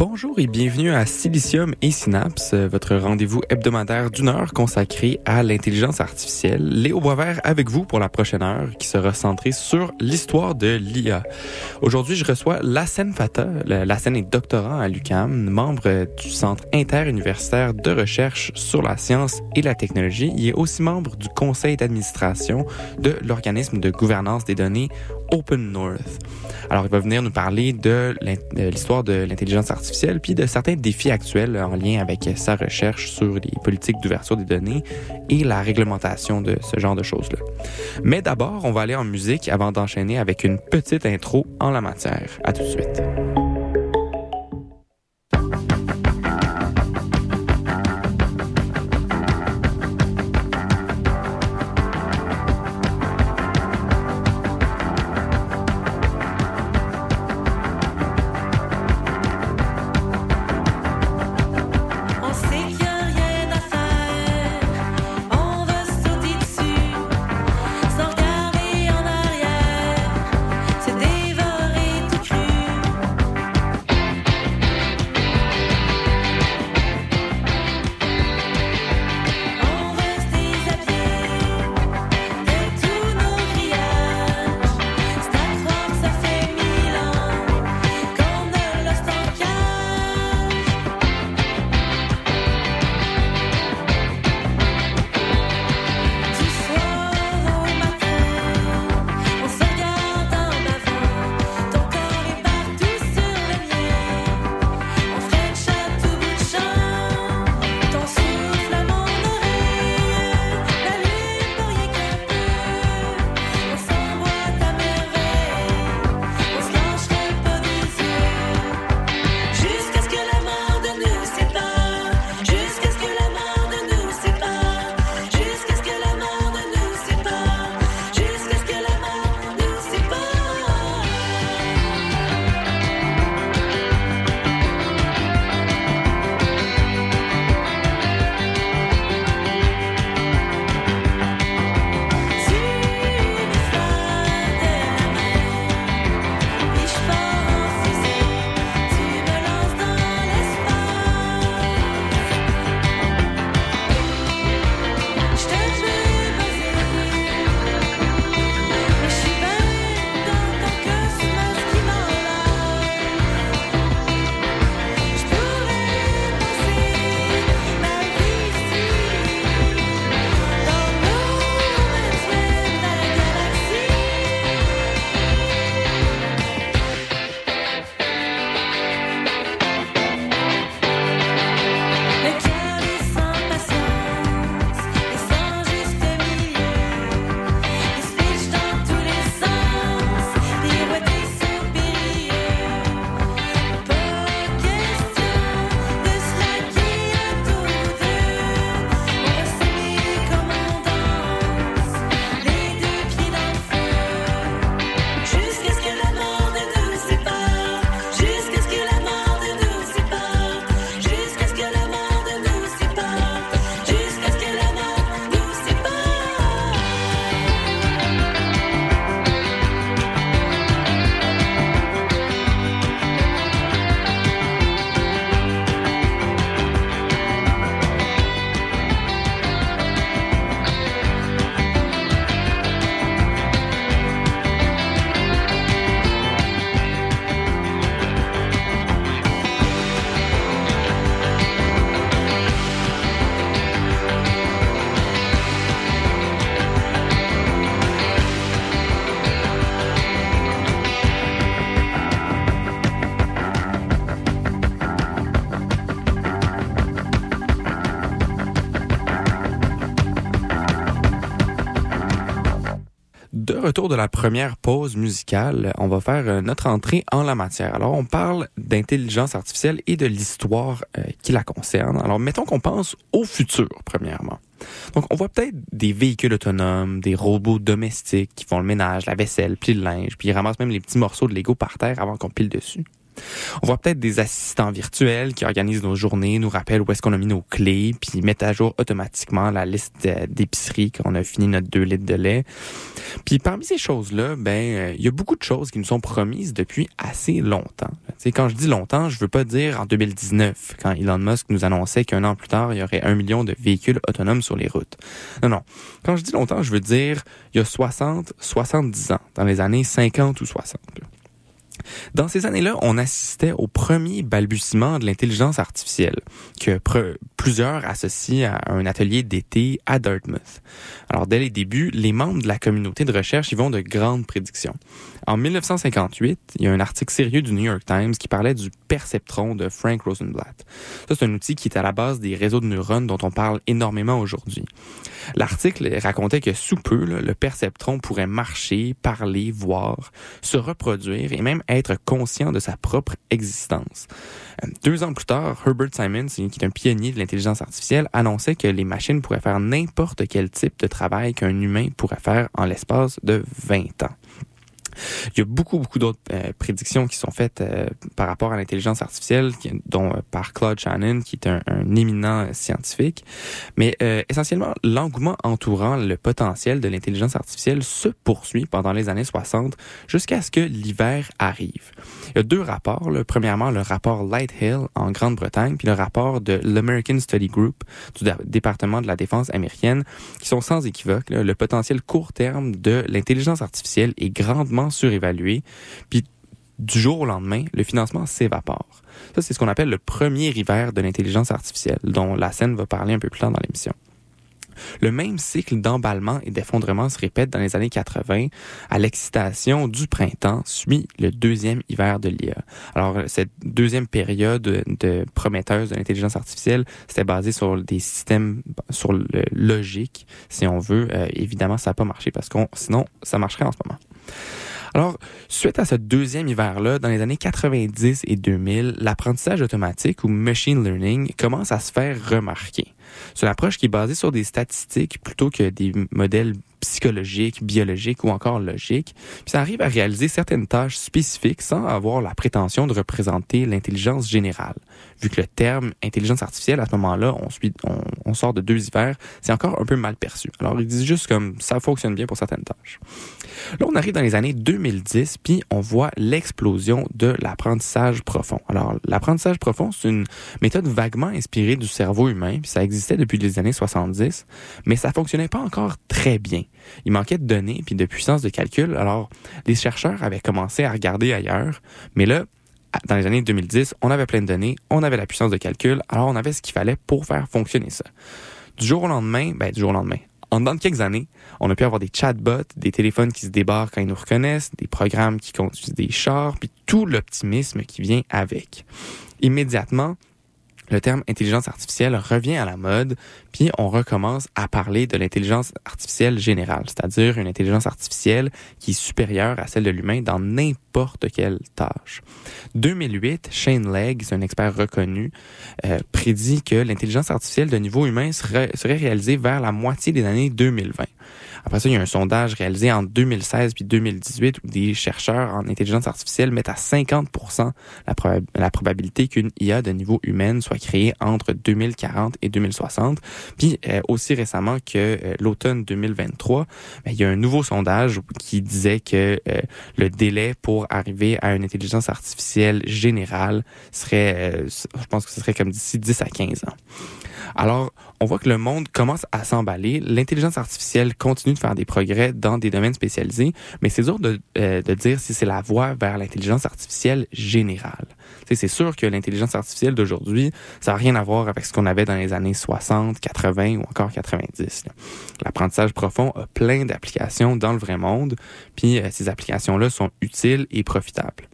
Bonjour et bienvenue à Silicium et Synapse, votre rendez-vous hebdomadaire d'une heure consacré à l'intelligence artificielle. Léo Boisvert avec vous pour la prochaine heure qui sera centrée sur l'histoire de l'IA. Aujourd'hui, je reçois Lassen Fata. Lassen est doctorant à l'UCAM, membre du Centre interuniversitaire de recherche sur la science et la technologie. Il est aussi membre du conseil d'administration de l'organisme de gouvernance des données Open North. Alors, il va venir nous parler de l'histoire de l'intelligence artificielle, puis de certains défis actuels en lien avec sa recherche sur les politiques d'ouverture des données et la réglementation de ce genre de choses-là. Mais d'abord, on va aller en musique avant d'enchaîner avec une petite intro en la matière. À tout de suite. Retour de la première pause musicale, on va faire euh, notre entrée en la matière. Alors, on parle d'intelligence artificielle et de l'histoire euh, qui la concerne. Alors, mettons qu'on pense au futur, premièrement. Donc, on voit peut-être des véhicules autonomes, des robots domestiques qui font le ménage, la vaisselle, plient le linge, puis ils ramassent même les petits morceaux de Lego par terre avant qu'on pile dessus. On voit peut-être des assistants virtuels qui organisent nos journées, nous rappellent où est-ce qu'on a mis nos clés, puis mettent à jour automatiquement la liste d'épicerie quand on a fini notre 2 litres de lait. Puis parmi ces choses-là, ben euh, il y a beaucoup de choses qui nous sont promises depuis assez longtemps. sais, quand je dis longtemps, je veux pas dire en 2019, quand Elon Musk nous annonçait qu'un an plus tard, il y aurait un million de véhicules autonomes sur les routes. Non, non. Quand je dis longtemps, je veux dire il y a 60, 70 ans, dans les années 50 ou 60. Dans ces années-là, on assistait au premier balbutiement de l'intelligence artificielle, que plusieurs associent à un atelier d'été à Dartmouth. Alors, dès les débuts, les membres de la communauté de recherche y vont de grandes prédictions. En 1958, il y a un article sérieux du New York Times qui parlait du perceptron de Frank Rosenblatt. Ça, c'est un outil qui est à la base des réseaux de neurones dont on parle énormément aujourd'hui. L'article racontait que sous peu, le perceptron pourrait marcher, parler, voir, se reproduire et même être conscient de sa propre existence. Euh, deux ans plus tard, Herbert Simons, qui est un pionnier de l'intelligence artificielle, annonçait que les machines pourraient faire n'importe quel type de travail qu'un humain pourrait faire en l'espace de 20 ans. Il y a beaucoup, beaucoup d'autres euh, prédictions qui sont faites euh, par rapport à l'intelligence artificielle, dont euh, par Claude Shannon, qui est un, un éminent scientifique. Mais essentiellement, l'engouement entourant le potentiel de l'intelligence artificielle se poursuit pendant les années 60 jusqu'à ce que l'hiver arrive. Il y a deux rapports. Là. Premièrement, le rapport Lighthill en Grande-Bretagne, puis le rapport de l'American Study Group du département de la défense américaine, qui sont sans équivoque. Le potentiel court terme de l'intelligence artificielle est grandement surévalué. Puis du jour au lendemain, le financement s'évapore. Ça, c'est ce qu'on appelle le premier hiver de l'intelligence artificielle, dont la scène va parler un peu plus tard dans l'émission. Le même cycle d'emballement et d'effondrement se répète dans les années 80. À l'excitation du printemps suit le deuxième hiver de l'IA. Alors, cette deuxième période de prometteuse de l'intelligence artificielle, c'était basé sur des systèmes, sur le logique, si on veut. Euh, évidemment, ça n'a pas marché parce que sinon, ça marcherait en ce moment. Alors, suite à ce deuxième hiver-là, dans les années 90 et 2000, l'apprentissage automatique ou machine learning commence à se faire remarquer. C'est une approche qui est basée sur des statistiques plutôt que des modèles psychologiques, biologiques ou encore logiques. Puis ça arrive à réaliser certaines tâches spécifiques sans avoir la prétention de représenter l'intelligence générale. Vu que le terme intelligence artificielle, à ce moment-là, on, on sort de deux hivers, c'est encore un peu mal perçu. Alors, ils disent juste comme ça fonctionne bien pour certaines tâches. Là, on arrive dans les années 2010, puis on voit l'explosion de l'apprentissage profond. Alors, l'apprentissage profond, c'est une méthode vaguement inspirée du cerveau humain, puis ça existait depuis les années 70, mais ça fonctionnait pas encore très bien. Il manquait de données puis de puissance de calcul. Alors, les chercheurs avaient commencé à regarder ailleurs, mais là, dans les années 2010, on avait plein de données, on avait la puissance de calcul, alors on avait ce qu'il fallait pour faire fonctionner ça. Du jour au lendemain, ben, du jour au lendemain, en dedans de quelques années, on a pu avoir des chatbots, des téléphones qui se débarquent quand ils nous reconnaissent, des programmes qui conduisent des chars, puis tout l'optimisme qui vient avec. Immédiatement, le terme intelligence artificielle revient à la mode, puis on recommence à parler de l'intelligence artificielle générale, c'est-à-dire une intelligence artificielle qui est supérieure à celle de l'humain dans n'importe quelle tâche. 2008, Shane Legg, un expert reconnu, euh, prédit que l'intelligence artificielle de niveau humain serait, serait réalisée vers la moitié des années 2020. Après ça, il y a un sondage réalisé en 2016 puis 2018 où des chercheurs en intelligence artificielle mettent à 50 la, la probabilité qu'une IA de niveau humain soit créée entre 2040 et 2060. Puis euh, aussi récemment que euh, l'automne 2023, ben, il y a un nouveau sondage qui disait que euh, le délai pour arriver à une intelligence artificielle générale serait, je pense que ce serait comme d'ici 10 à 15 ans. Alors, on voit que le monde commence à s'emballer. L'intelligence artificielle continue de faire des progrès dans des domaines spécialisés, mais c'est dur de, euh, dire si c'est la voie vers l'intelligence artificielle générale. C'est sûr que l'intelligence artificielle d'aujourd'hui, ça n'a rien à voir avec ce qu'on avait dans les années 60, 80 ou encore 90. L'apprentissage profond a plein d'applications dans le vrai monde, puis euh, ces applications-là sont utiles et profitables.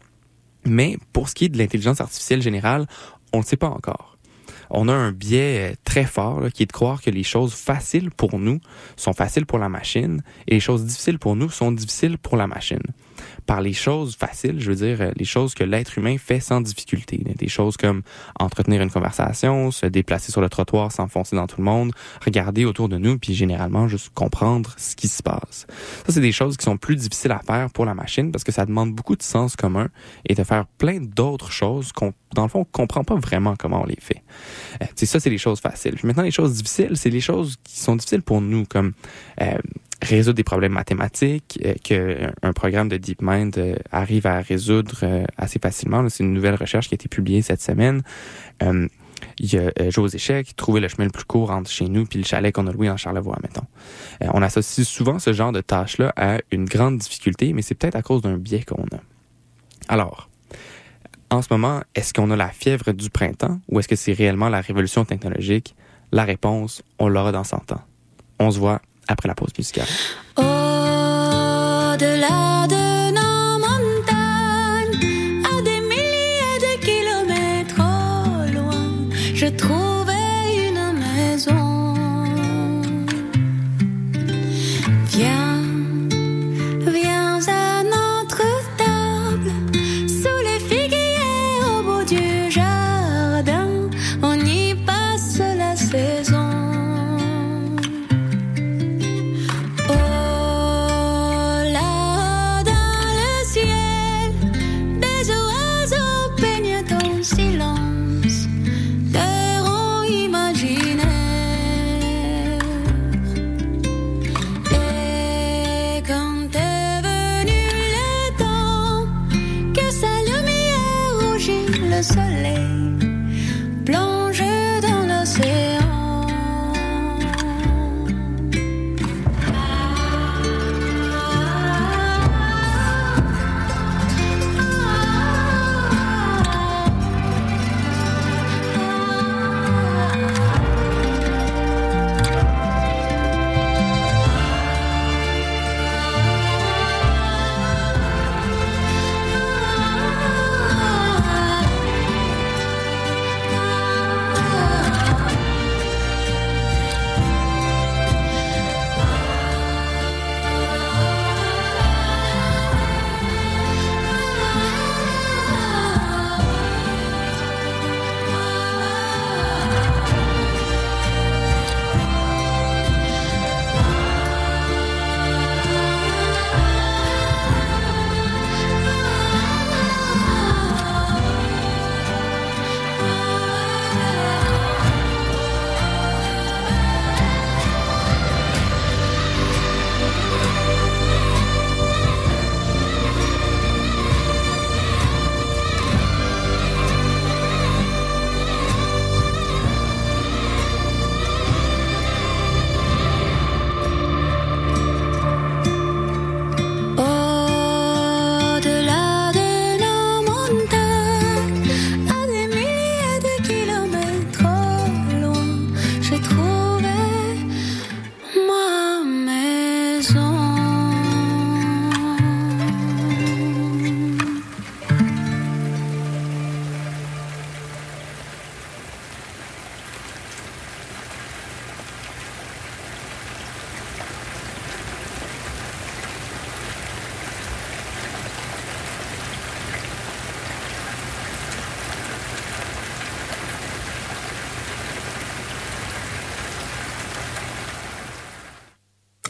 Mais pour ce qui est de l'intelligence artificielle générale, on ne sait pas encore on a un biais euh, très fort qui est de croire que les choses faciles pour nous sont faciles pour la machine et les choses difficiles pour nous sont difficiles pour la machine. par les choses faciles, je veux dire, euh, les choses que l'être humain fait sans difficulté. Des choses comme entretenir une conversation, se déplacer sur le trottoir sans foncer dans tout le monde, regarder autour de nous, puis généralement juste comprendre ce qui se passe. Ça, c'est des choses qui sont plus difficiles à faire pour la machine parce que ça demande beaucoup de sens commun et de faire plein d'autres choses qu'on, dans le fond, on comprend pas vraiment comment on les fait. Euh, ça, c'est les choses faciles. Puis maintenant, les choses difficiles, c'est les choses qui sont difficiles pour nous, comme euh, résoudre des problèmes mathématiques euh, que un programme de DeepMind euh, arrive à résoudre euh, assez facilement. C'est une nouvelle recherche qui a été publiée cette semaine. Euh, il y a jouer aux échecs, trouver le chemin le plus court entre chez nous puis le chalet qu'on a loué en Charlevoix, mettons. On associe souvent ce genre de tâches-là à une grande difficulté, mais c'est peut-être à cause d'un biais qu'on a. Alors, en ce moment, est-ce qu'on a la fièvre du printemps ou est-ce que c'est réellement la révolution technologique? La réponse, on l'aura dans 100 ans. On se voit après la pause musicale. Peignent ton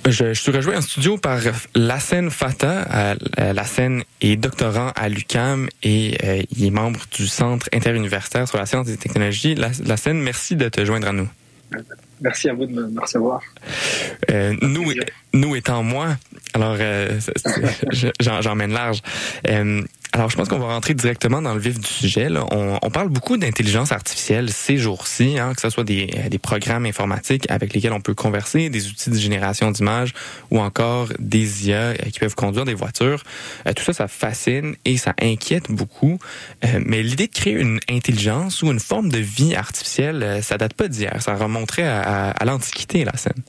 Je, je suis rejoint en studio par Lassen Fata. Euh, euh, Lassen est doctorant à l'UCAM et euh, il est membre du Centre interuniversitaire sur la science et les technologies. La- Lassen, merci de te joindre à nous. Merci à vous de me recevoir. Euh, nous, nous étant moi, alors euh, j'emmène large. Alors, je pense qu'on va rentrer directement dans le vif du sujet. On, parle beaucoup d'intelligence artificielle ces jours-ci, hein, que ce soit des, euh, des programmes informatiques avec lesquels on peut converser, des outils de génération d'images ou encore des IA euh, qui peuvent conduire des voitures. Euh, tout ça, ça fascine et ça inquiète beaucoup. Mais l'idée de créer une intelligence ou une forme de vie artificielle, ça date pas d'hier. Ça remonterait à, à, à l'Antiquité, la scène.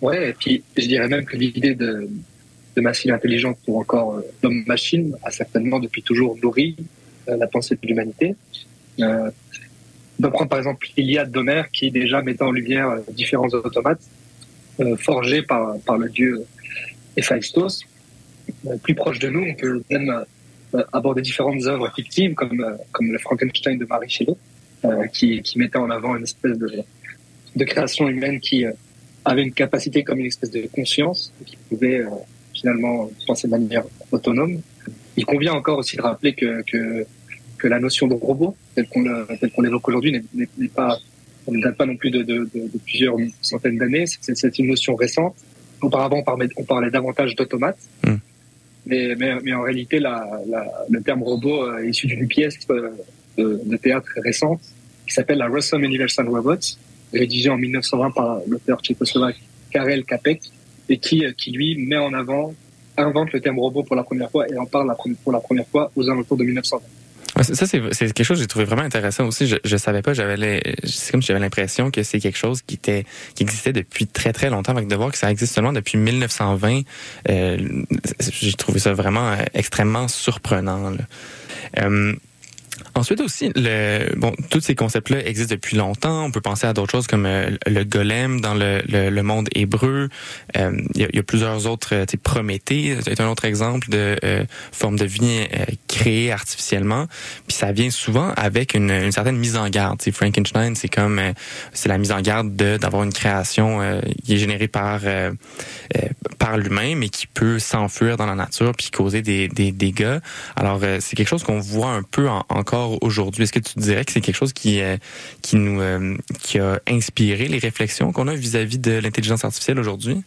Ouais, et puis je dirais même que l'idée de, de machine intelligente ou encore euh, d'homme-machine a certainement depuis toujours nourri euh, la pensée de l'humanité. Euh, on peut prendre par exemple l'Iliade d'Homère qui déjà mettait en lumière euh, différents automates forgés par, par le dieu Héphaïstos plus proche de nous. On peut même aborder différentes œuvres fictives comme, comme le Frankenstein de Marie Shelley, qui, qui mettait en avant une espèce de, de création humaine qui avait une capacité comme une espèce de conscience, qui pouvait finalement penser de manière autonome. Il convient encore aussi de rappeler que, que, que la notion de robot, telle qu'on qu'on l'évoque aujourd'hui, n'est- pas, ne date pas non plus de, de, de, de plusieurs centaines d'années. C'est une notion récente. Auparavant, on parlait, davantage d'automates. Mm. Mais, mais, mais en réalité, la, la, le terme robot euh, est issu d'une pièce euh, de, théâtre récente qui s'appelle la Russell Universal Robots, rédigée en 1920 par l'auteur tchécoslovaque Karel Capek, et qui, euh, qui lui met en avant, invente le terme robot pour la première fois et en parle pour la première fois aux alentours de 1920. Ouais, ça, c'est quelque chose que j'ai trouvé vraiment intéressant aussi. Je, je savais pas, j'avais c'est comme j'avais l'impression que c'est quelque chose qui était qui existait depuis très très longtemps, avec de voir que ça existe seulement depuis 1920. Euh, j'ai trouvé ça vraiment euh, extrêmement surprenant. Euh, Ensuite aussi, le, bon, tous ces concepts-là existent depuis longtemps. On peut penser à d'autres choses comme euh, le golem dans le, le, le monde hébreu. Euh, Il y, y a plusieurs autres, euh, Prométhée c'est un autre exemple de euh, forme de vie créée artificiellement. Puis ça vient souvent avec une, une certaine mise en garde. Tu sais, Frankenstein, c'est comme c'est la mise en garde de d'avoir une création qui est générée par par l'humain, mais qui peut s'enfuir dans la nature puis causer des, des dégâts. Alors c'est quelque chose qu'on voit un peu en- encore aujourd'hui? Est-ce que tu dirais que c'est quelque chose qui euh, qui nous euh, qui a inspiré les réflexions qu'on a vis-à-vis de l'intelligence artificielle aujourd'hui?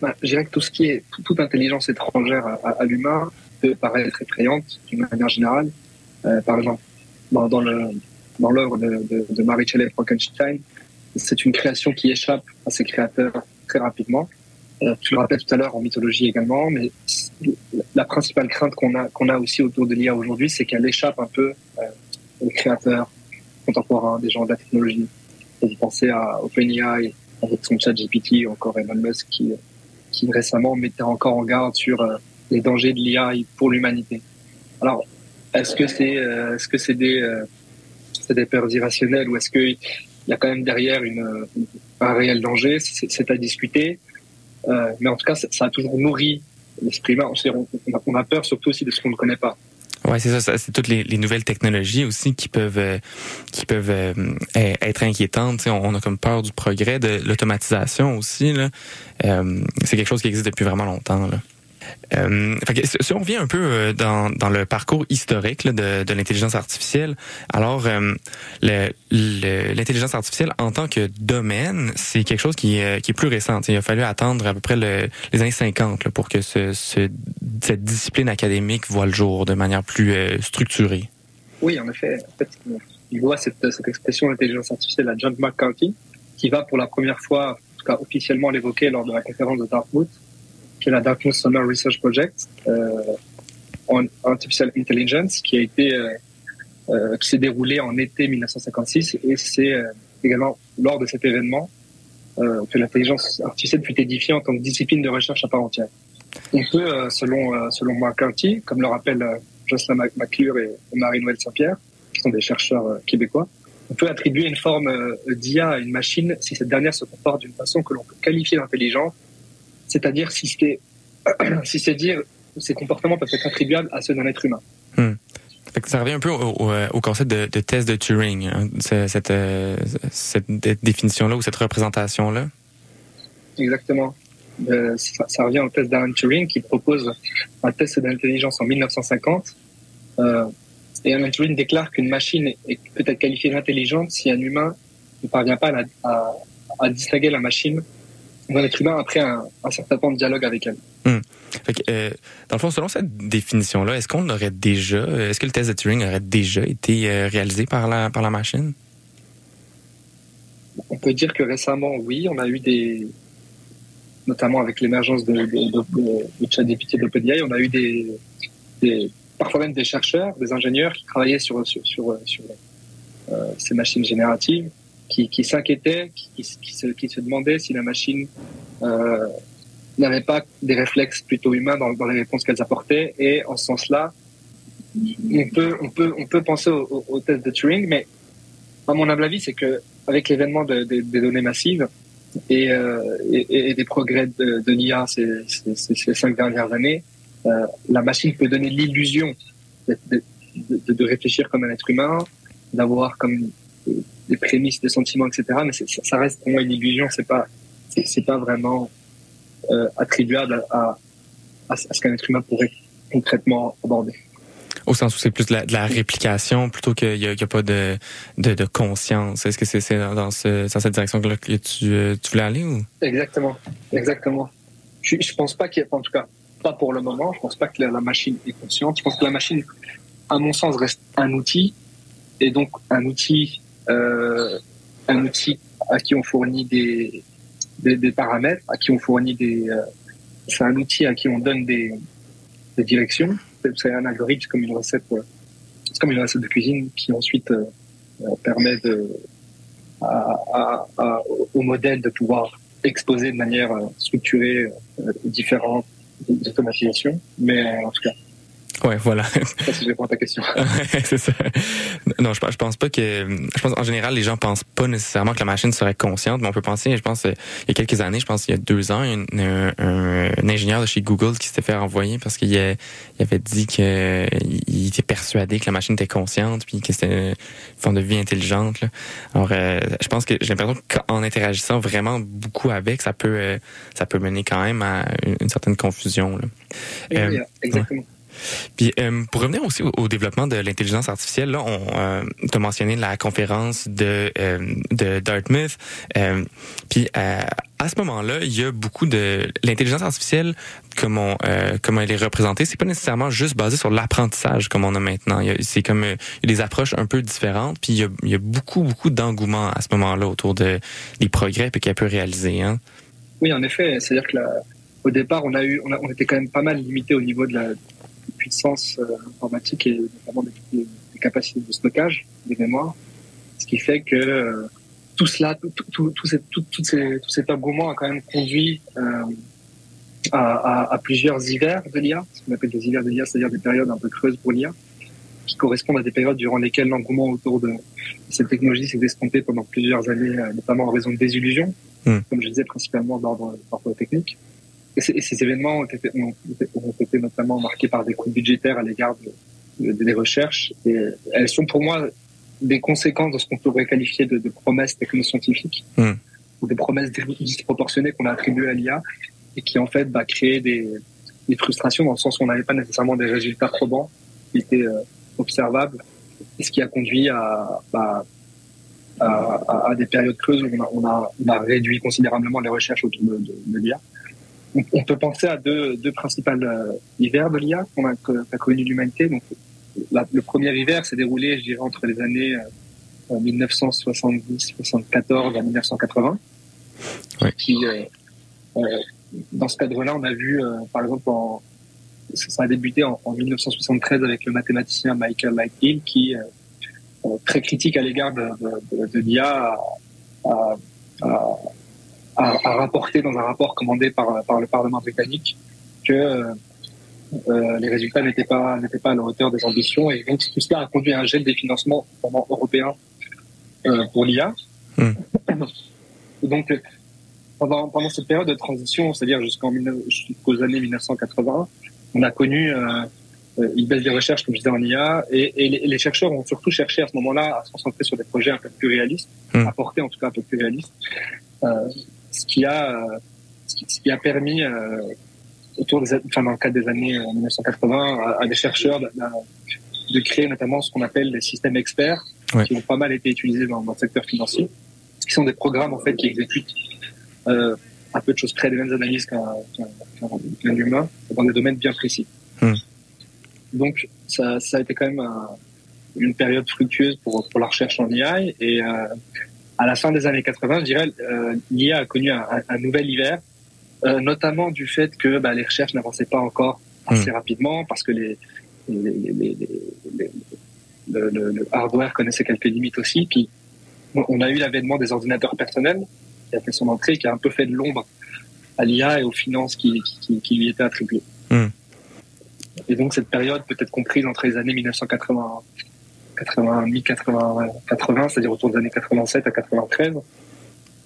Bah, je dirais que tout ce qui est tout- toute intelligence étrangère à, l'humain peut paraître effrayante d'une manière générale. Euh, par exemple, dans, l'œuvre de, Mary Shelley Frankenstein, c'est une création qui échappe à ses créateurs très rapidement. Tu le rappelais tout à l'heure en mythologie également, mais la principale crainte qu'on a qu'on a aussi autour de l'IA aujourd'hui, c'est qu'elle échappe un peu aux créateurs contemporains, des gens de la technologie. Et vous pensez à OpenAI avec son chat GPT, encore Elon Musk qui qui récemment mettait encore en garde sur euh, les dangers de l'IA pour l'humanité. Alors, est-ce que c'est euh, est-ce que c'est des euh, c'est des peurs irrationnelles ou est-ce que il y a quand même derrière une, un réel danger C'est à discuter. Euh, mais en tout cas, ça, a toujours nourri l'esprit humain. On a peur surtout aussi de ce qu'on ne connaît pas. Ouais, c'est ça. C'est toutes les, les, nouvelles technologies aussi qui peuvent euh, qui peuvent euh, être inquiétantes. T'sais, on a comme peur du progrès, de l'automatisation aussi. Là. Euh, c'est quelque chose qui existe depuis vraiment longtemps. Là. Euh, si on revient un peu euh, dans, le parcours historique de, l'intelligence artificielle, alors euh, l'intelligence artificielle en tant que domaine, c'est quelque chose qui, est, plus récent. Il a fallu attendre à peu près le, les années 50 là, pour que ce, ce, cette discipline académique voit le jour de manière plus structurée. Oui, en effet. Il voit cette, cette expression d'intelligence artificielle à John McCarthy, qui va pour la première fois, en tout cas officiellement l'évoquer lors de la conférence de Dartmouth, qui est la Dartmouth Summer Research Project euh, on Artificial Intelligence, qui a été euh, euh, qui s'est déroulé en été 1956, et c'est également lors de cet événement que l'intelligence artificielle fut édifiée en tant que discipline de recherche à part entière. On peut, selon selon McCarthy, comme le rappelle euh, Jocelyn McClure et Marie-Noël Saint-Pierre, qui sont des chercheurs québécois, on peut attribuer une forme d'IA à une machine si cette dernière se comporte d'une façon que l'on peut qualifier d'intelligente, c'est-à-dire si c'est si c'est dire ces comportements peuvent être attribuables à ceux d'un être humain. Hmm. Ça revient un peu au, au, au concept de, de, test de Turing, hein, cette, euh, cette définition-là ou cette représentation-là. Exactement. Euh, ça, ça, revient au test d'Alan Turing qui propose un test d'intelligence en 1950. Euh, et Alan Turing déclare qu'une machine est peut-être qualifiée d'intelligente si un humain ne parvient pas à, à, à distinguer la machine d'un être humain après un, un, certain temps de dialogue avec elle. Fait que, euh, dans le fond, selon cette définition-là, est-ce qu'on aurait déjà, est-ce que le test de Turing aurait déjà été euh, réalisé par la, par la machine? On peut dire que récemment, oui, on a eu des, notamment avec l'émergence de, de, de, de ChatGPT on a eu des, des, parfois même des chercheurs, des ingénieurs qui travaillaient sur, sur, sur, sur euh, ces machines génératives, qui, qui s'inquiétaient, qui, qui, se, qui se demandaient si la machine euh, n'avait pas des réflexes plutôt humains dans, dans les réponses qu'elles apportaient. Et en ce sens-là, on peut, on peut, on peut penser au, au, au, test de Turing, mais à mon humble avis, c'est que avec l'événement de, de, des données massives et, euh, et, des progrès de, de l'IA ces, ces, ces, cinq dernières années, euh, la machine peut donner l'illusion de, réfléchir comme un être humain, d'avoir comme des prémices, des sentiments, etc. Mais ça, reste pour moi une illusion. C'est pas, c'est pas vraiment euh, attribuable à, à, à ce qu'un être humain pourrait concrètement aborder. Au sens où c'est plus de la, de la réplication plutôt qu'il n'y a, a pas de, de, de conscience. Est-ce que c'est dans, dans ce, dans cette direction-là que tu, euh, tu voulais aller ou? Exactement, exactement. Je, je pense pas qu'il y ait, en tout cas, pas pour le moment. Je pense pas que la, la machine est consciente. Je pense que la machine, à mon sens, reste un outil, et donc un outil, un outil à qui on fournit des, des, des paramètres, à qui on fournit des, euh, c'est un outil à qui on donne des, des directions. C'est- un algorithme, comme une recette, euh, c'est comme une recette de cuisine qui ensuite euh, euh, permet de, à, à, au modèle de pouvoir exposer de manière euh, structurée euh, différentes automatisations. Mais euh, en tout cas, Ouais, voilà. je sais pas si je réponds à ta question. Ouais, c'est ça. Non, je, pense- je pense pas que. Je pense en général, les gens pensent pas nécessairement que la machine serait consciente, mais on peut penser. Je pense euh, il y a quelques années, je pense il y a deux ans, a un, un- un ingénieur de chez Google qui s'était fait renvoyer parce qu'il a- il avait dit que il était persuadé que la machine était consciente, puis que c'était une forme de vie intelligente. là. Alors, euh, je pense que j'ai l'impression qu'en interagissant vraiment beaucoup avec, ça peut, euh, ça peut mener quand même à une, une certaine confusion. Là. Euh, Oui, exactement. Puis euh, pour revenir aussi au, développement de l'intelligence artificielle, là, on euh, mentionné la conférence de euh, de Dartmouth. Euh, puis à ce moment-là, il y a beaucoup de l'intelligence artificielle comme on euh, comme elle est représentée, c'est pas nécessairement juste basé sur l'apprentissage comme on a maintenant. C'est comme il y a des approches un peu différentes. Puis il y a, beaucoup beaucoup d'engouement à ce moment-là autour de des progrès puis qu'elle peut réaliser. Hein. Oui, en effet. C'est-à-dire que au départ, on a eu, on, on était quand même pas mal limité au niveau de la puissance euh, informatique et notamment des, des- des capacités de stockage des mémoires. Ce qui fait que euh, tout cela, tout, tout, tout, tout, ces- tout, tout ces- tout cet engouement a quand même conduit euh, à, à, à plusieurs hivers de l'IA, ce qu'on appelle des hivers de l'IA, c'est-à-dire des périodes un peu creuses pour l'IA, qui correspondent à des périodes durant lesquelles l'engouement autour de cette technologie s'est estompé pendant plusieurs années, notamment en raison de désillusions, Hmm. comme je disais, principalement d'ordre d'ordre technique. Ces- ces événements ont été, ont, été- ont été notamment marqués par des coûts budgétaires à l'égard de- de- des recherches. Et elles sont pour moi des conséquences de ce qu'on pourrait qualifier de, de promesses technoscientifiques Hmm. ou des promesses disproportionnées qu'on a attribuées à l'IA et qui en fait bah, créaient des, des frustrations dans le sens où on n'avait pas nécessairement des résultats probants qui étaient euh, observables et ce qui a conduit à, bah, à, à- à des périodes creuses où on a, on a, on a réduit considérablement les recherches autour de, de, de l'IA. On, on peut penser à deux, deux principales euh, hivers de l'IA qu'on a, qu'a connu l'humanité. Donc, la- le premier hiver s'est déroulé, je dirais, entre les années euh, 1970-74 à 1980. Ouais. Qui, euh, euh, dans ce cadre-là, on a vu, euh, par exemple, en, ça a débuté en, en 1973 avec le mathématicien Michael Lighthill, qui, euh, euh, très critique à l'égard de, de, de, de l'IA, a, a, a, a- a rapporté dans un rapport commandé par, par le Parlement britannique que euh, euh, les résultats n'étaient pas n'étaient pas à la hauteur des ambitions et donc tout cela a conduit à un gel des financements notamment européens euh, pour l'IA. Hmm. Donc euh, pendant pendant cette période de transition, c'est-à-dire jusqu'en 19 jusqu'aux années 1980, on a connu euh, euh, une baisse des recherches, comme je disais, en IA, et, et les, les chercheurs ont surtout cherché à ce moment-là à se concentrer sur des projets un peu plus réalistes, Hmm. à porter en tout cas un peu plus réalistes, euh, ce qui a euh, ce qui, a permis euh, autour des, enfin dans le cadre des années euh, 1980 à, à des chercheurs de, créer notamment ce qu'on appelle des systèmes experts Ouais. qui ont pas mal été utilisés dans, dans le secteur financier, qui sont des programmes en fait qui exécutent euh, un peu de choses près des mêmes analyses qu'un qu'un humain dans des domaines bien précis. Hmm. Donc ça, ça a été quand même un- une période fructueuse pour, pour la recherche en IA et euh, à la fin des années 80, je dirais, euh, l'IA a connu un, un- un nouvel hiver, euh, notamment du fait que bah, les recherches n'avançaient pas encore assez rapidement parce que les, les, les- les- les- le, le- le hardware connaissait quelques limites aussi. Puis on- a eu l'avènement des ordinateurs personnels qui a fait son entrée, qui a un peu fait de l'ombre à l'IA et aux finances qui, qui, qui lui étaient attribuées. Hmm. Et donc cette période peut être comprise entre les années 1980, 80, 80, 80, c'est-à-dire autour des années 87 à 93,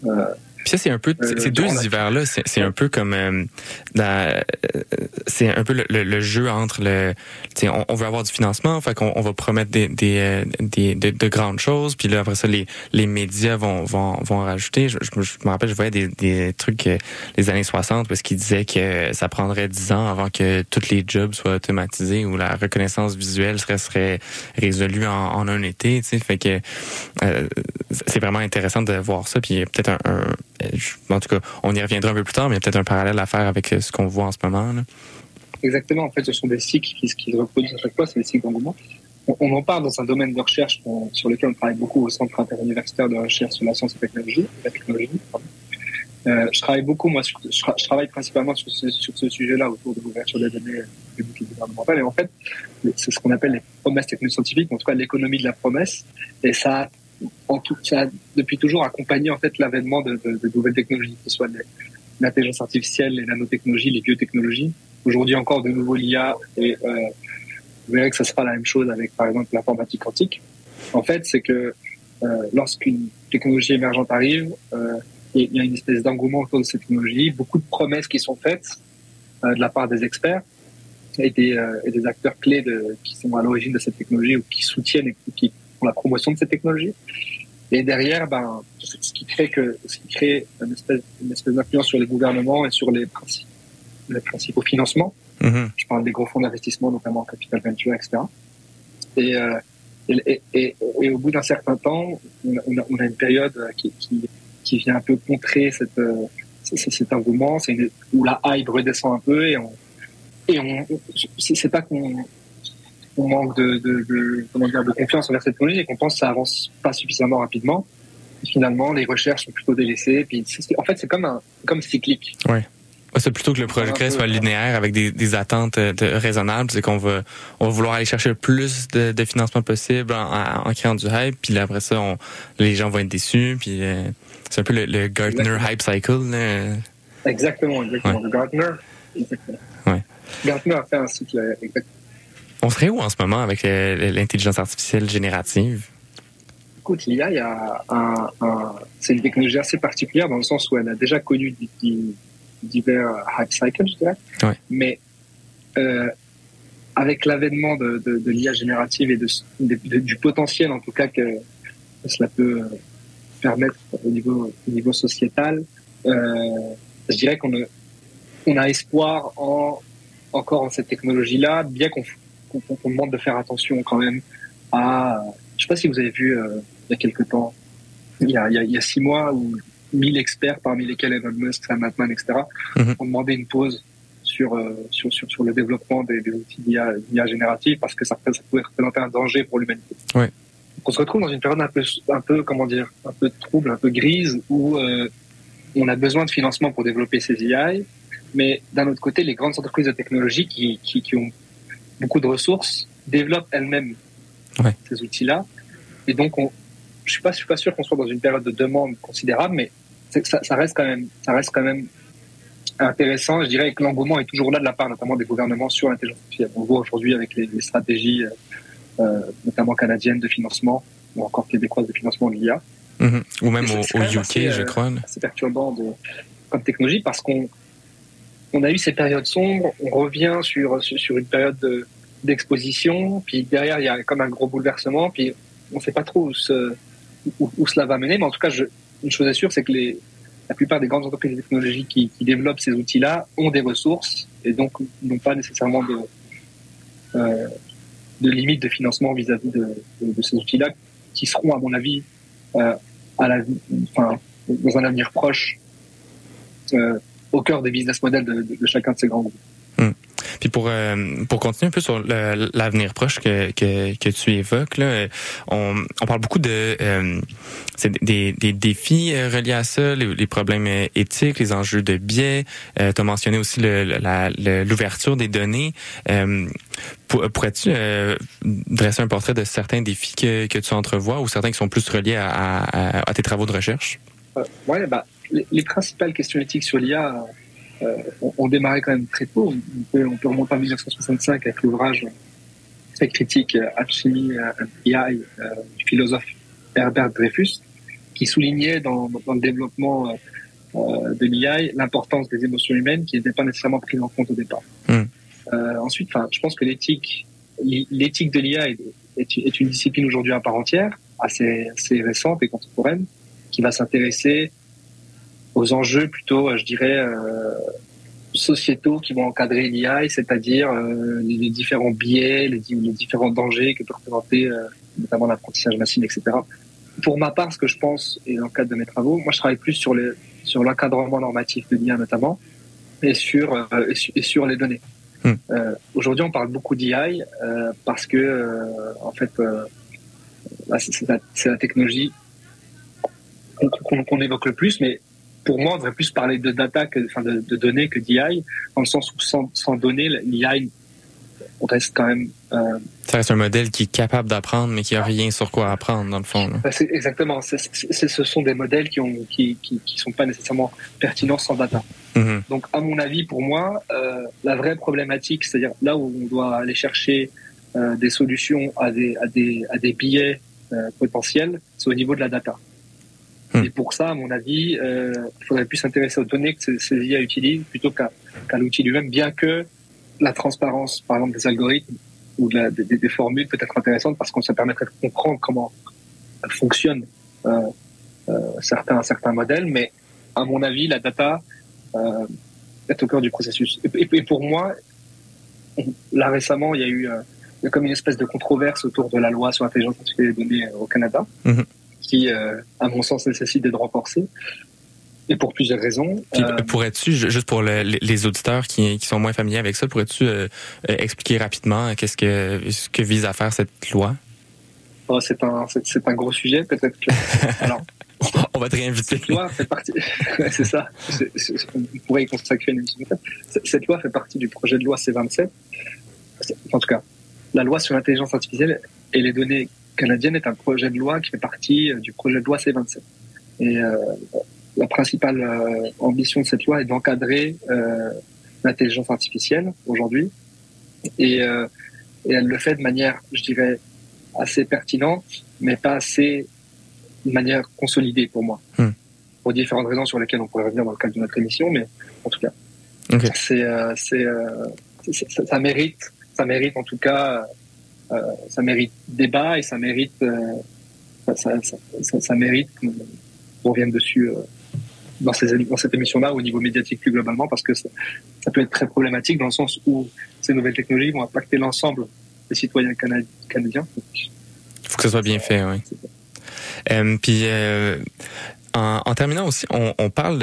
euh, Puis ça, c'est un peu, Euh, ces deux hivers-là, c'est c'est un peu comme, euh, euh, c'est un peu le, le- le jeu entre le, on, on veut avoir du financement, fait qu'on on va promettre des, des, euh, des de, de grandes choses, puis là après ça, les, les médias vont, vont, vont rajouter. Je, je me- je me rappelle, je voyais des, des trucs euh, les années 60 parce qu'ils disaient que ça prendrait 10 ans avant que tous les jobs soient automatisés ou la reconnaissance visuelle serait serait résolue en, en un été, tu sais, fait que euh, c'est vraiment intéressant de voir ça. Puis il y a peut-être un, un- je- en tout cas, on y reviendra un peu plus tard, mais il y a peut-être un parallèle à faire avec euh, ce qu'on voit en ce moment. Exactement, en fait, ce sont des cycles qui, qui se reproduisent à chaque fois, c'est des cycles d'engouement. On, en parle dans un domaine de recherche sur lequel on travaille beaucoup au Centre interuniversitaire de recherche sur la science et la technologie. Euh, je travaille beaucoup, moi, je, tra- je travaille principalement sur ce, sujet-là autour de l'ouverture des données euh, publiques et gouvernementales. Et en fait, c'est ce qu'on appelle les promesses technoscientifiques, en tout cas l'économie de la promesse. Et ça, en tout, ça a depuis toujours accompagné en fait l'avènement de, de, de nouvelles technologies, que ce soit l'intelligence artificielle, les nanotechnologies, les biotechnologies. Aujourd'hui encore de nouveau l'IA et euh, vous verrez que ça sera la même chose avec par exemple l'informatique quantique. En fait, c'est que euh, lorsqu'une technologie émergente arrive, euh, il y a une espèce d'engouement autour de cette technologie, beaucoup de promesses qui sont faites euh, de la part des experts et des, euh, et des acteurs clés de, qui sont à l'origine de cette technologie ou qui soutiennent et qui font la promotion de cette technologie. Et derrière, ben, ce qui crée que, ce qui crée une espèce, une espèce d'influence sur les gouvernements et sur les principes, les principaux financements. Mhm. Je parle des gros fonds d'investissement, notamment Capital Venture, etc. Et, euh, et, et, et, au bout d'un certain temps, on a, on une période qui, qui, qui vient un peu contrer cette, euh, cet engouement, c'est où la hype redescend un peu et on, et on, c'est pas qu'on on manque de, de, de, comment dire, de confiance envers cette technologie et qu'on pense que ça avance pas suffisamment rapidement. Et finalement, les recherches sont plutôt délaissées. Puis en fait, c'est comme un, comme cyclique. Ouais, C'est plutôt que le peu, soit ouais. linéaire avec des, des attentes euh, de- raisonnables. C'est qu'on va, on va vouloir aller chercher le plus de, de financement possible en, créant du hype. Puis là, après ça, on, les gens vont être déçus. Puis euh, c'est un peu le, le Gartner Exactement. hype cycle. là. Exactement, exactement. Le Gartner, exactement. Ouais. Gartner a fait un cycle euh, exactement. On serait où en ce moment avec l'intelligence artificielle générative? Écoute, l'IA, il y a un, un- c'est une technologie assez particulière dans le sens où elle a déjà connu di- di- divers hype cycles, je dirais. Ouais. Mais euh, avec l'avènement de, de, de l'IA générative et de, du potentiel, en tout cas, que, cela peut euh, permettre au niveau, au niveau sociétal, euh, je dirais qu'on a, on a espoir en, encore en cette technologie-là, bien qu'on qu'on qu'on demande de faire attention quand même à je sais pas si vous avez vu euh, il y a quelques temps, il y a, il y a, il y a six mois où 1000 experts, parmi lesquels Elon Musk, Sam Altman, etc., Mhm. ont demandé une pause sur, euh, sur, sur, sur le développement des, des outils d'IA générative parce que ça, ça pouvait représenter un danger pour l'humanité. Donc, on se retrouve dans une période un peu, un peu, comment dire, un peu trouble, un peu grise, où euh, on a besoin de financement pour développer ces IA, mais d'un autre côté, les grandes entreprises de technologie qui, qui, qui ont beaucoup de ressources développent elles-mêmes Ouais. ces outils-là. Et donc, on, je suis pas, je suis pas sûr qu'on soit dans une période de demande considérable, mais c'est- ça, ça reste quand même, ça reste quand même intéressant. Je dirais que l'engouement est toujours là de la part, notamment des gouvernements sur l'intelligence artificielle. On voit aujourd'hui avec les, les stratégies, euh, euh, notamment canadiennes de financement ou encore québécoises de financement de l'IA. Mhm. Ou même c'est- au, c'est UK, assez, je euh, crois. là. assez perturbant de, comme technologie parce qu'on on a eu ces périodes sombres, on revient sur, sur, une période de- d'exposition, puis derrière il y a comme un gros bouleversement, puis on ne sait pas trop où, ce- où, où cela va mener, mais en tout cas, je, une chose est sûre, c'est que les, la plupart des grandes entreprises de technologie qui, qui développent ces outils-là ont des ressources et donc n'ont pas nécessairement de, euh, de limites de financement vis-à-vis de, de- de ces outils-là, qui seront, à mon avis, euh, à la, enfin, dans un avenir proche, euh, au cœur des business models de, de- de chacun de ces grands groupes. Puis pour euh, pour continuer un peu sur l'avenir proche que, que que tu évoques là, euh, on, on parle beaucoup de euh, c'est des, des défis euh, reliés à ça, les, les problèmes éthiques, les enjeux de biais. Euh, tu as mentionné aussi l'ouverture des données. Pour- Pourrais-tu dresser un portrait de certains défis que, que tu entrevois ou certains qui sont plus reliés à, à, à tes travaux de recherche? Ouais, bah, les, les principales questions éthiques sur l'IA euh, ont, ont démarré quand même très tôt. On peut, on peut remonter en 1965 avec l'ouvrage très critique euh, Alchemy and AI euh, du philosophe Herbert Dreyfus, qui soulignait dans, dans le développement euh, euh, de l'IA l'importance des émotions humaines qui n'étaient pas nécessairement prises en compte au départ. Mm. Euh, ensuite, enfin, je pense que l'éthique, l'éthique de l'IA est, est, est, une discipline aujourd'hui à part entière, assez, assez récente et contemporaine, qui va s'intéresser aux enjeux plutôt, je dirais, euh, sociétaux qui vont encadrer l'IA, c'est-à-dire euh, les différents biais, les, les, différents dangers que peut représenter euh, notamment l'apprentissage massif, etc. Pour ma part, ce que je pense, et dans le cadre de mes travaux, moi je travaille plus sur les sur l'encadrement normatif de l'IA notamment, et sur euh, et, sur, et sur les données. Hmm. Euh, Aujourd'hui, on parle beaucoup d'IA euh, parce que euh, en fait, c'est la, la, technologie qu'on qu évoque le plus, mais pour moi, on devrait plus parler de data, que, enfin de, de données que d'IA, dans le sens où sans, sans données, l'IA, on reste quand même. Euh, ça reste un modèle qui est capable d'apprendre, mais qui a rien sur quoi apprendre dans le fond. Bah exactement. C est, c est, ce sont des modèles qui ont qui, qui, qui sont pas nécessairement pertinents sans data. Mm -hmm. Donc, à mon avis, pour moi, euh, la vraie problématique, c'est-à-dire là où on doit aller chercher euh, des solutions à des à des à des billets euh, potentiels, c'est au niveau de la data. Hmm. Et pour ça, à mon avis, euh, il faudrait plus s'intéresser aux données que ces, ces IA utilisent plutôt qu'à qu l'outil lui-même, bien que la transparence, par exemple, des algorithmes ou de la, des, des, formules peut être intéressante parce qu'on se permettrait de comprendre comment fonctionnent euh, euh, certains, certains modèles. Mais à mon avis, la data euh, est au cœur du processus. Et, et, et pour moi, là récemment, il y a eu il y a comme une espèce de controverse autour de la loi sur l'intelligence artificielle des données au Canada. -hmm qui, euh, à mon sens, nécessite d'être renforcée. Et pour plusieurs raisons. Puis, euh, pourrais-tu, juste pour le, les auditeurs qui, qui, sont moins familiers avec ça, pourrais-tu euh, expliquer rapidement qu'est-ce que, ce que vise à faire cette loi? Oh, c'est un, c'est un gros sujet, peut-être que. Alors, on va te réinviter. Cette loi fait partie. c'est ça. C est, c est, on pourrait y consacrer une émission. Cette loi fait partie du projet de loi C27. En tout cas, la loi sur l'intelligence artificielle et les données canadienne est un projet de loi qui fait partie du projet de loi C27. Et euh, la principale euh, ambition de cette loi est d'encadrer euh, l'intelligence artificielle aujourd'hui. Et, et, elle le fait de manière, je dirais, assez pertinente, mais pas assez de manière consolidée pour moi. Hmm. Pour différentes raisons sur lesquelles on pourrait revenir dans le cadre de notre émission, mais en tout cas, okay. c'est, c'est, ça, mérite, ça mérite en tout cas euh, ça mérite débat et ça mérite, euh, ça, ça, ça, ça, mérite qu'on revienne dessus euh, dans, ces, dans cette émission-là au niveau médiatique plus globalement parce que ça, peut être très problématique dans le sens où ces nouvelles technologies vont impacter l'ensemble des citoyens canadiens. Il faut que ce soit bien fait, oui. Euh, puis euh, en, en, terminant aussi, on, on parle,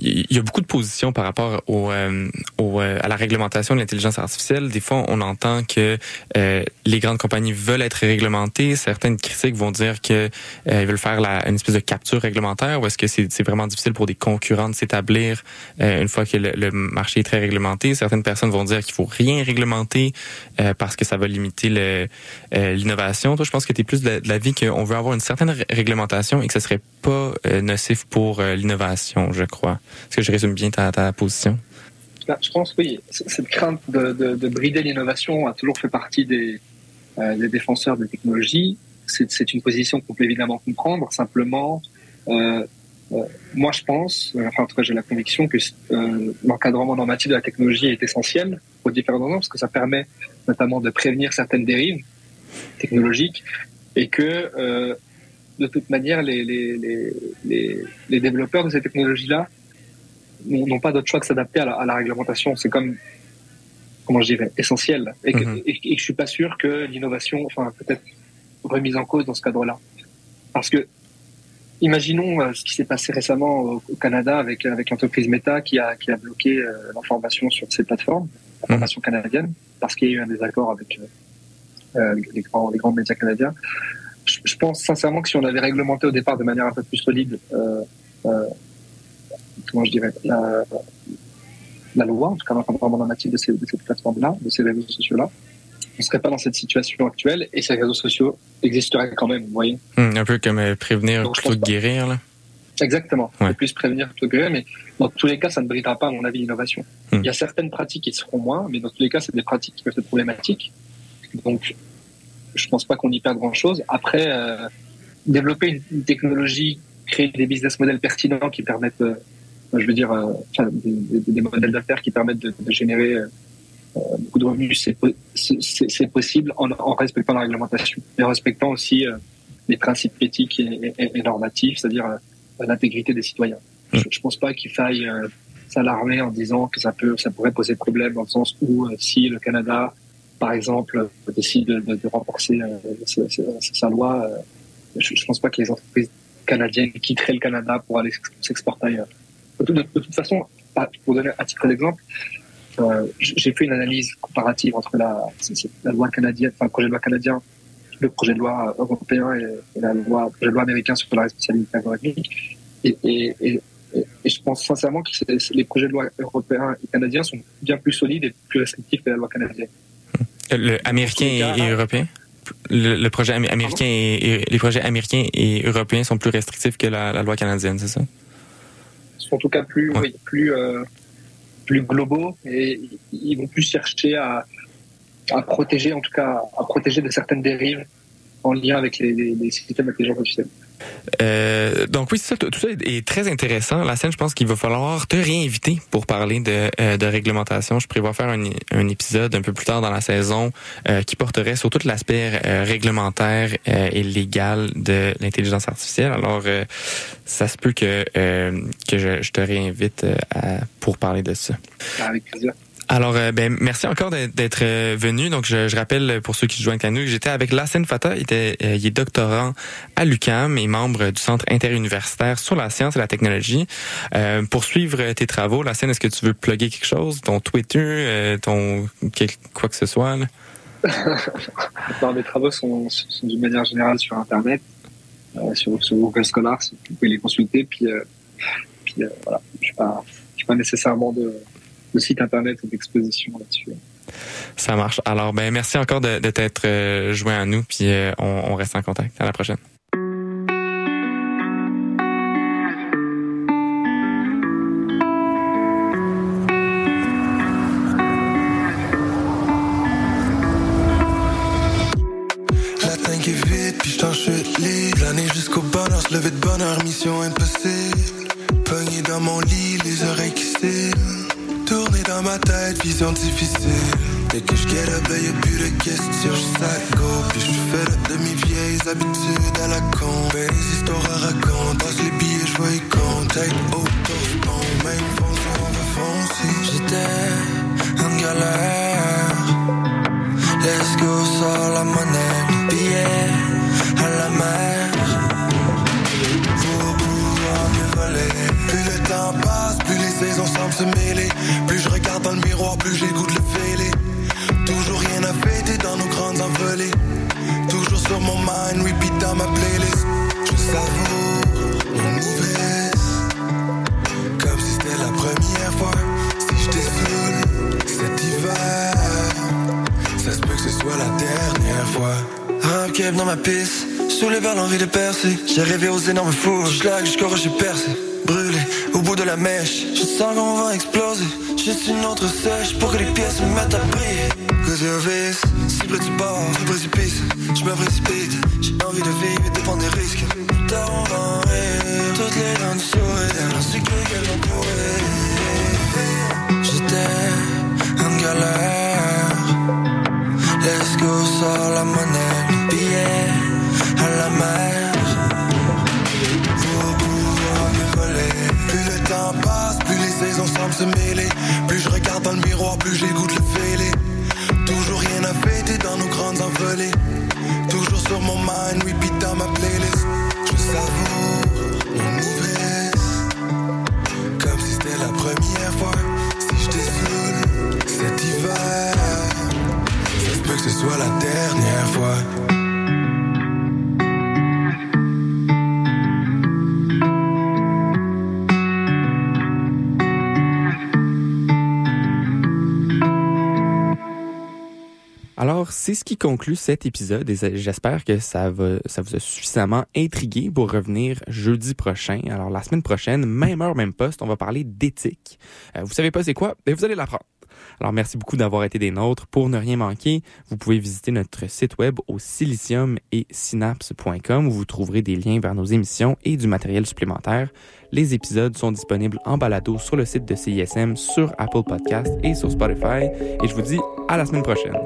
il y a beaucoup de positions par rapport au, euh, au à la réglementation de l'intelligence artificielle. Des fois, on entend que euh, les grandes compagnies veulent être réglementées. Certaines critiques vont dire que euh, ils veulent faire la, une espèce de capture réglementaire, ou est-ce que c'est vraiment difficile pour des concurrents de s'établir une fois que le, le, marché est très réglementé. Certaines personnes vont dire qu'il faut rien réglementer parce que ça va limiter l'innovation. Toi, je pense que tu es plus de l'avis qu'on veut avoir une certaine réglementation et que ce serait pas nocif pour euh, l'innovation, je crois. Est-ce que je résume bien ta, position? Je pense oui. Cette crainte de, de, de brider l'innovation a toujours fait partie des, euh, défenseurs des technologies. C'est une position qu'on peut évidemment comprendre. Simplement, euh, euh, moi je pense, enfin en tout cas j'ai la conviction que euh, l'encadrement normatif de la technologie est essentiel pour différents raisons, parce que ça permet notamment de prévenir certaines dérives technologiques et que de toute manière, les, les, les, les développeurs de ces technologies-là n'ont pas d'autre choix que s'adapter à, à, la réglementation. C'est comme, comment je dirais, essentiel. Et, que, mm -hmm. et, et, je suis pas sûr que l'innovation, enfin, peut-être remise en cause dans ce cadre-là. Parce que, imaginons euh, ce qui s'est passé récemment au, au, Canada avec, avec l'entreprise Meta qui a, qui a bloqué euh, l'information sur ces plateformes, l'information mm -hmm. canadienne, parce qu'il y a eu un désaccord avec euh, les, grands, les grands médias canadiens je pense sincèrement que si on avait réglementé au départ de manière un peu plus solide, euh, euh, comment je dirais, la, la loi, en tout cas l'encadrement normatif de ces, de ces plateformes-là, de ces réseaux sociaux-là, on ne serait pas dans cette situation actuelle et ces réseaux sociaux existeraient quand même, vous voyez. Mmh, un peu comme euh, prévenir Donc, plutôt que guérir, là. Exactement. Ouais. Plus prévenir plutôt que guérir, mais dans tous les cas, ça ne bridera pas, à mon avis, l'innovation. Mmh. Il y a certaines pratiques qui seront moins, mais dans tous les cas, c'est des pratiques qui peuvent être problématiques. Donc, je pense pas qu'on y perd grand chose. Après, euh, développer une, une, technologie, créer des business models pertinents qui permettent euh, je veux dire, euh, enfin, des, des- des modèles d'affaires qui permettent de, de générer euh, beaucoup de revenus, c'est po- c'est- c'est c'est possible en, en respectant la réglementation et en respectant aussi euh, les principes éthiques et, et- et normatifs, c'est-à-dire euh, l'intégrité des citoyens. Je, je pense pas qu'il faille euh, s'alarmer en disant que ça peut, ça pourrait poser problème dans le sens où euh, si le Canada, par exemple, décide de, renforcer euh, sa, loi, euh, je, je pense pas que les entreprises canadiennes quitteraient le Canada pour aller s'exporter ailleurs. De, toute- façon, à- pour donner un titre d'exemple, euh, j'ai fait une analyse comparative entre la, loi canadienne, le projet de loi canadien, le projet de loi européen et, la loi, le projet de loi américain sur la responsabilité algorithmique. Et, et, je pense sincèrement que les projets de loi européens et canadiens sont bien plus solides et plus restrictifs que la loi canadienne. Le américain et, et européen? Le, le projet am- américain et, et- les projets américains et européens sont plus restrictifs que la, la loi canadienne, c'est ça? sont en tout cas plus, Ouais. oui, plus, euh, plus globaux et ils vont plus chercher à, à protéger, en tout cas, à protéger de certaines dérives en lien avec les, les, les systèmes d'intelligence artificielle. Euh, donc oui, tout ça est très intéressant. La scène, je pense qu'il va falloir te réinviter pour parler de, euh, réglementation. Je prévois faire un, épisode un peu plus tard dans la saison euh, qui porterait sur tout l'aspect réglementaire et légal de l'intelligence artificielle. Alors, ça se peut que, que je, te réinvite pour parler de ça. Avec plaisir. Alors, euh, ben, merci encore d'être- euh, venu. Donc, je, rappelle pour ceux qui se joignent à nous que j'étais avec Lassine Fata. Il, était, euh, est doctorant à l'UCAM et membre du Centre interuniversitaire sur la science et la technologie. Pour suivre tes travaux, Lassine, est-ce que tu veux plugger quelque chose? Ton Twitter, ton quoi que ce soit? Là? Alors, mes travaux sont, d'une manière générale sur Internet, sur, Google Scholar, vous pouvez les consulter. Puis, puis voilà, je pas, j'ai pas nécessairement de, de site Internet ou d'exposition là-dessus. Ça marche. Alors, ben, merci encore de, de t'être euh, joint à nous. Puis, euh, on, on reste en contact. À la prochaine. La tank est vide, puis j't'en chute libre. L'année jusqu'au bonheur, se lever de bonheur, mission impossible. Pogné dans mon lit, les oreilles qui. Ma tête, vision difficile. Dès que je get up, y'a plus de questions, à go. Puis j'suis fait up de mes vieilles habitudes à la con. Ben, les histoires à raconter. Passe les billets, j'vois y compte. Tête haute, bon, même foncer, on va foncer. J'étais en galère. Let's go, sors la monnaie, billet à la mer. Saisons semblent se mêler. Plus je regarde dans le miroir, plus de le fêler. Toujours rien à fêter dans nos grandes envolées. Toujours sur mon mind, repeat dans ma playlist. Je savoure mon ivresse. Comme si c'était la première fois. Si je saoul cet hiver. Ça se peut que ce soit la dernière fois. Rap keb dans ma piste, par l'envie de percer. J'ai rêvé aux énormes fous, schlag jusqu'au rocher percé. Brûlé au bout de la mèche, je sens qu'on va exploser. Juste une autre sèche pour que les pièces me mettent à briller. Cause your face, cible du bord, du précipice. Je me précipite, j'ai envie de vivre et de prendre des risques. Tard on va en rire, toutes les dents du sourire. Suis que qu'elles. J'étais en galère. Let's go, sors la monnaie, billet à la mer. Plus je regarde dans le miroir, plus de le fêler. Toujours rien à fêter dans nos grandes envolées. Toujours sur mon mind, repeat dans ma playlist. Je savoure mon ivresse. Comme si c'était la première fois. Si je saoul cet hiver. Peut que ce soit la dernière fois. C'est ce qui conclut cet épisode et j'espère que ça, va, ça vous a suffisamment intrigué pour revenir jeudi prochain. Alors, la semaine prochaine, même heure, même poste, on va parler d'éthique. Euh, vous savez pas c'est quoi? Ben, vous allez l'apprendre. Alors, merci beaucoup d'avoir été des nôtres. Pour ne rien manquer, vous pouvez visiter notre site web au silicium et synapse.com où vous trouverez des liens vers nos émissions et du matériel supplémentaire. Les épisodes sont disponibles en balado sur le site de CISM, sur Apple Podcast et sur Spotify. Et je vous dis à la semaine prochaine.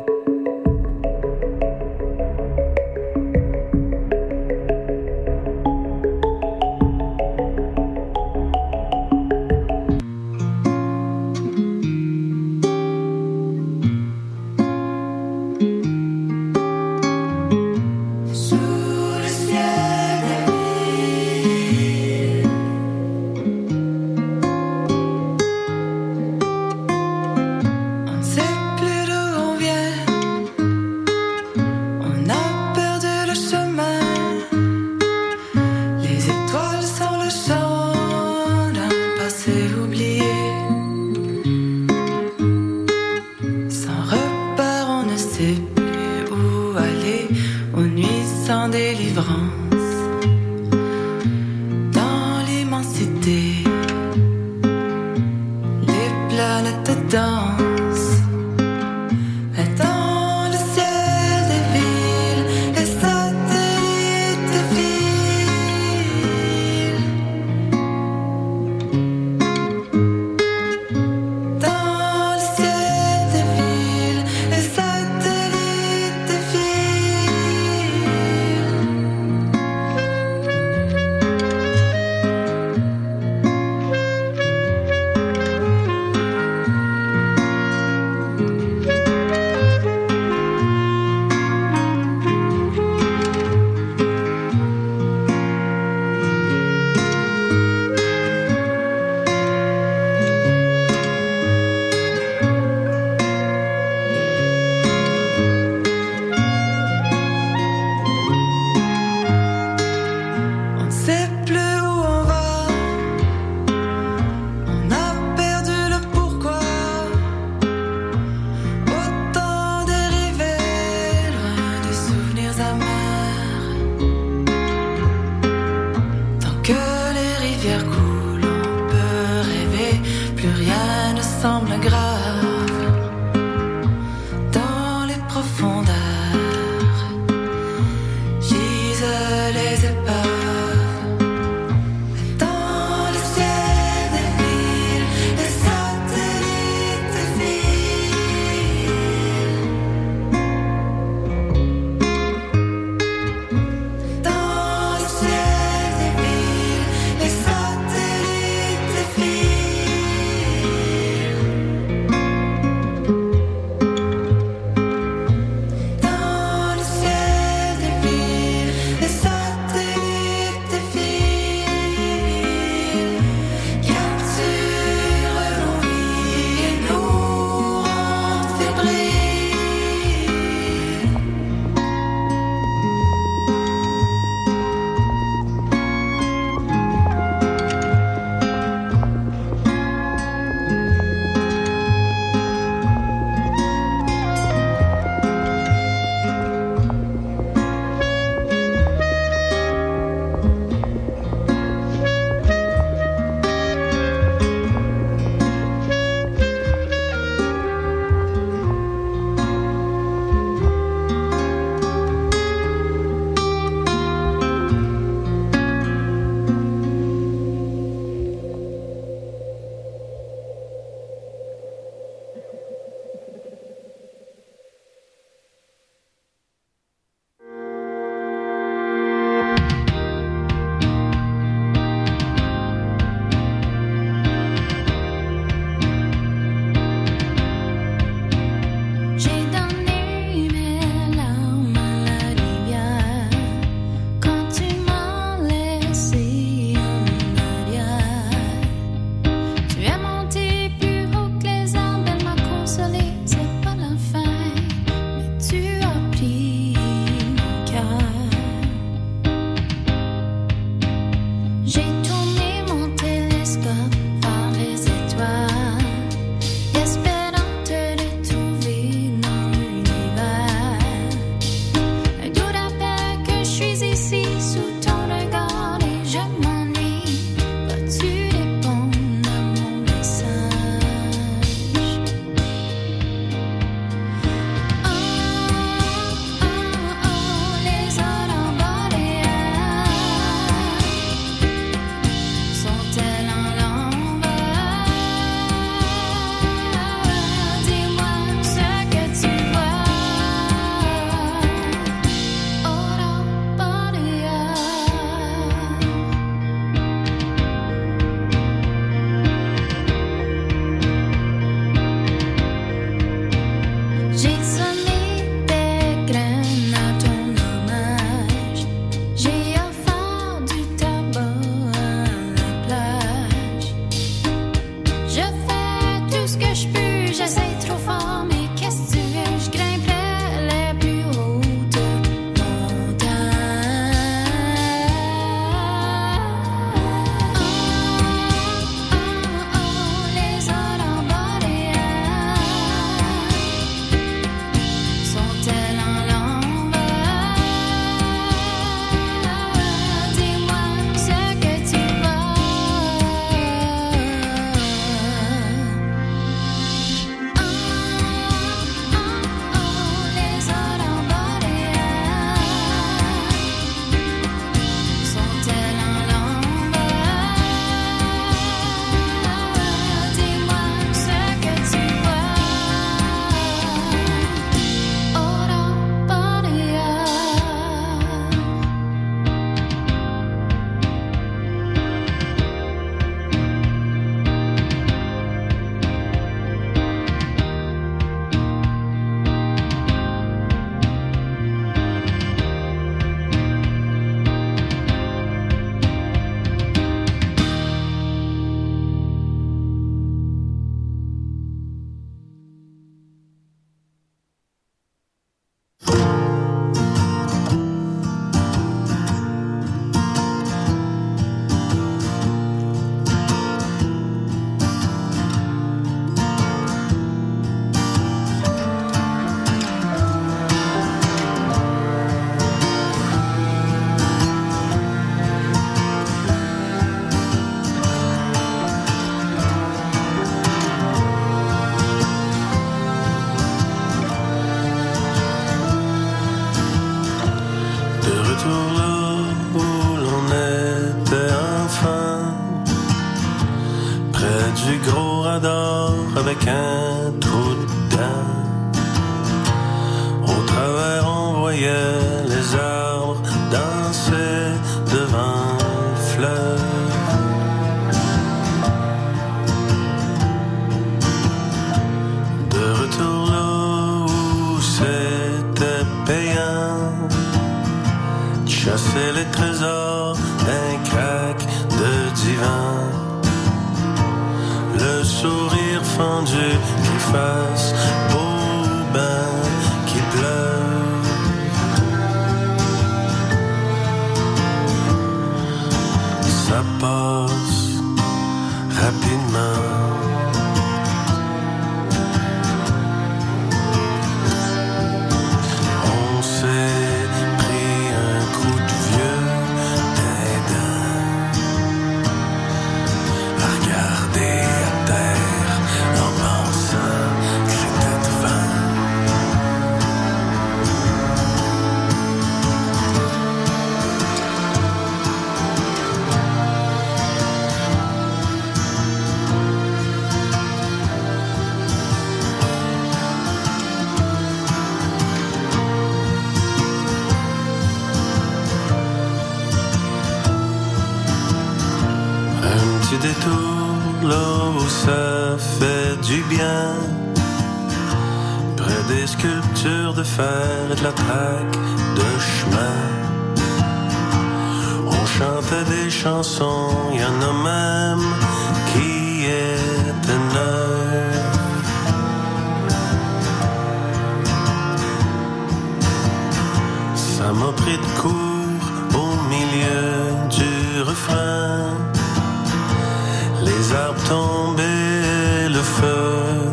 Le feu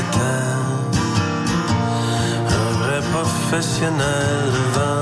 éteint. Un vrai professionnel, le vent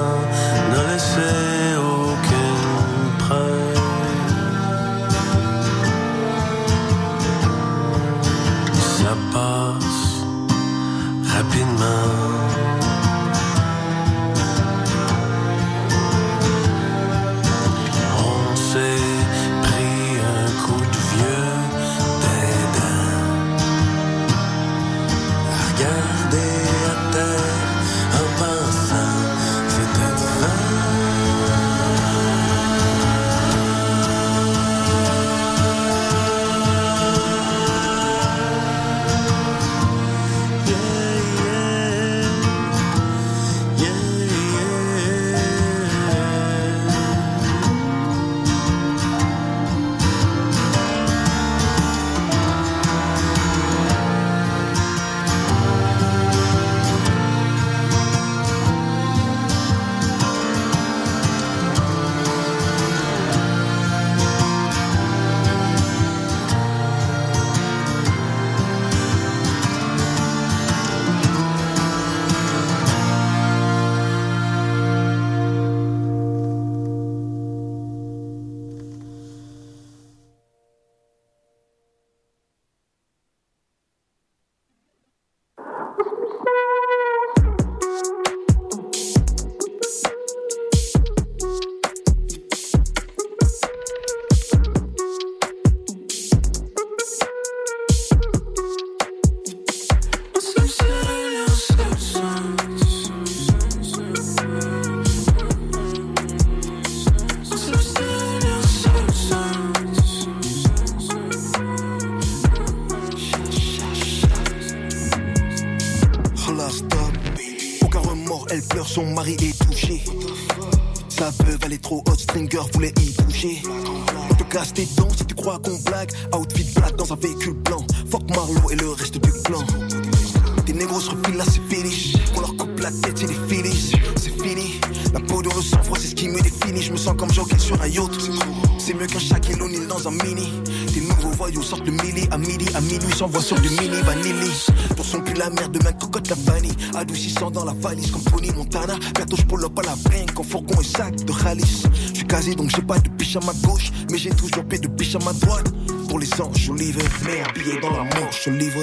son mari est touché. Sa veuve, elle trop hot, Stringer voulait y toucher. On te casse tes dents si tu crois qu'on blague. Outfit black dans un véhicule blanc. Fuck Marlowe et le reste du clan. Tes négros se refilent là, c'est finish. On leur coupe la tête, c'est des finishes. C'est fini. La peau de sang froid, c'est ce qui me définit. Je me sens comme Joker sur un yacht. C'est mieux qu'un Shaquille O'Neal dans un mini. Tes nouveaux voyous sortent le mili. À midi, à minuit, s'envoient sur du mini vanilli. Pour son cul, la merde de ma cocotte, la vanille. Adoucissant dans la valise comme Tony Montana. Bientôt, je pull up à la brinque en fourgon et sac de Khalis. Je suis casé donc j'ai pas de biche à ma gauche. Mais j'ai toujours paix de biche à ma droite. Pour les anges, olive. Merde, billet dans la manche, je livre.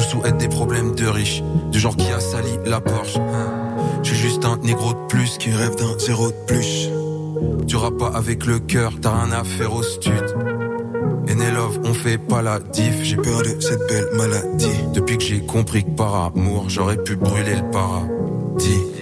Je souhaite des problèmes de riches. Du genre qui a sali la Porsche. Je suis juste un négro de plus qui rêve d'un zéro de plus. Tu rap pas avec le cœur, t'as rien à au stud. Love, on fait pas la diff. J'ai peur de cette belle maladie. Depuis que j'ai compris que par amour, j'aurais pu brûler le paradis.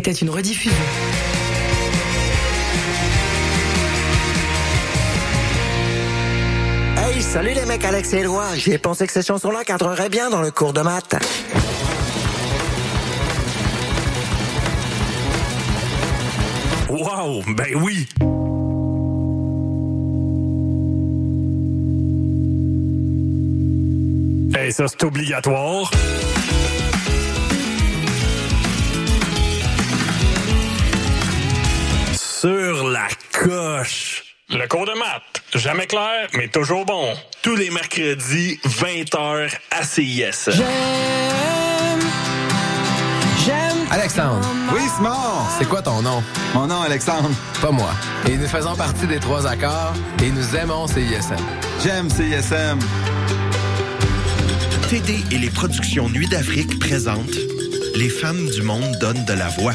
Était une rediffusion. Hey, salut les mecs Alex et Éloi. J'ai pensé que ces chansons-là cadreraient bien dans le cours de maths. Wow, ben oui. Hey, ça c'est obligatoire. Sur la coche. Le cours de maths, jamais clair, mais toujours bon. Tous les mercredis, 20h à CIS. Alexandre. Oui, Simon. C'est quoi ton nom? Mon nom, Alexandre. Pas moi. Et nous faisons partie des trois accords et nous aimons CISM. J'aime CISM. TD et les productions Nuit d'Afrique présentent Les femmes du monde donnent de la voix.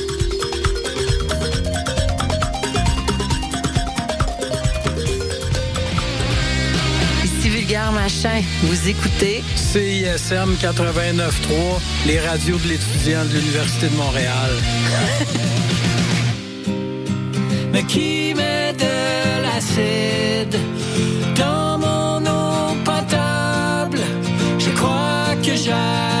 Machin, vous écoutez CISM 89.3, les radios de l'étudiant de l'Université de Montréal. Mais qui met de l'acide dans mon eau potable? Je crois que j'hallucine.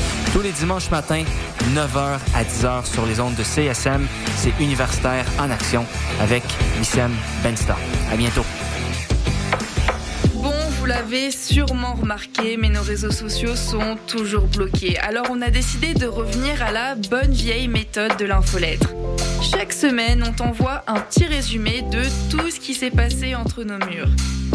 Tous les dimanches matins, 9h à 10h sur les ondes de CSM, c'est Universitaire en Action avec Wissem Bensta. À bientôt. Bon, vous l'avez sûrement remarqué, mais nos réseaux sociaux sont toujours bloqués. Alors on a décidé de revenir à la bonne vieille méthode de l'infolettre. Chaque semaine, on t'envoie un petit résumé de tout ce qui s'est passé entre nos murs.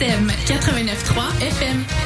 CISM 89.3 FM.